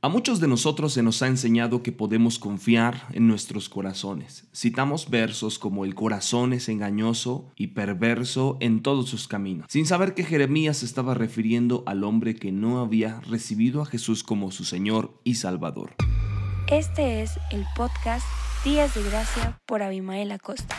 A muchos de nosotros se nos ha enseñado que podemos confiar en nuestros corazones. Citamos versos como el corazón es engañoso y perverso en todos sus caminos, sin saber que Jeremías estaba refiriendo al hombre que no había recibido a Jesús como su Señor y Salvador. Este es el podcast Días de Gracia por Abimael Acosta.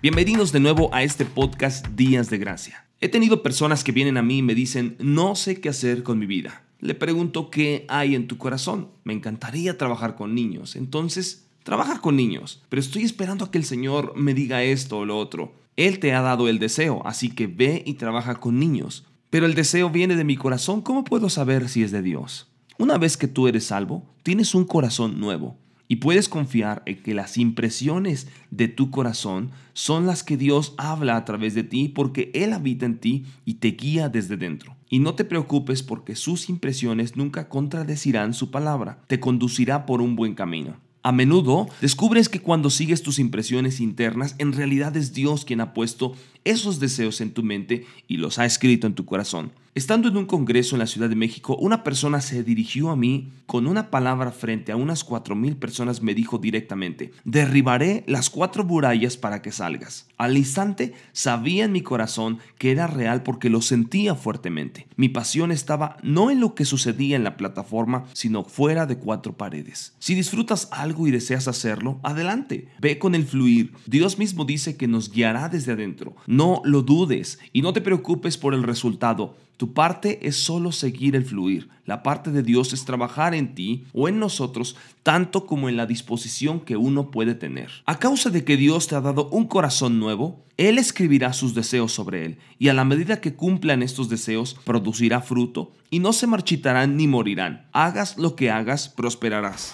Bienvenidos de nuevo a este podcast Días de Gracia. He tenido personas que vienen a mí y me dicen, no sé qué hacer con mi vida le pregunto qué hay en tu corazón. Me encantaría trabajar con niños. Entonces, trabaja con niños. Pero estoy esperando a que el Señor me diga esto o lo otro. Él te ha dado el deseo, así que ve y trabaja con niños. Pero el deseo viene de mi corazón. ¿Cómo puedo saber si es de Dios? Una vez que tú eres salvo, tienes un corazón nuevo. Y puedes confiar en que las impresiones de tu corazón son las que Dios habla a través de ti porque Él habita en ti y te guía desde dentro. Y no te preocupes porque sus impresiones nunca contradecirán su palabra, te conducirá por un buen camino. A menudo descubres que cuando sigues tus impresiones internas, en realidad es Dios quien ha puesto esos deseos en tu mente y los ha escrito en tu corazón. Estando en un congreso en la Ciudad de México, una persona se dirigió a mí con una palabra frente a unas cuatro mil personas me dijo directamente, derribaré las cuatro murallas para que salgas. Al instante sabía en mi corazón que era real porque lo sentía fuertemente. Mi pasión estaba no en lo que sucedía en la plataforma, sino fuera de cuatro paredes. Si disfrutas algo y deseas hacerlo, adelante, ve con el fluir. Dios mismo dice que nos guiará desde adentro. No lo dudes y no te preocupes por el resultado. Tu parte es solo seguir el fluir. La parte de Dios es trabajar en ti o en nosotros tanto como en la disposición que uno puede tener. A causa de que Dios te ha dado un corazón nuevo, Él escribirá sus deseos sobre él y a la medida que cumplan estos deseos producirá fruto y no se marchitarán ni morirán. Hagas lo que hagas, prosperarás.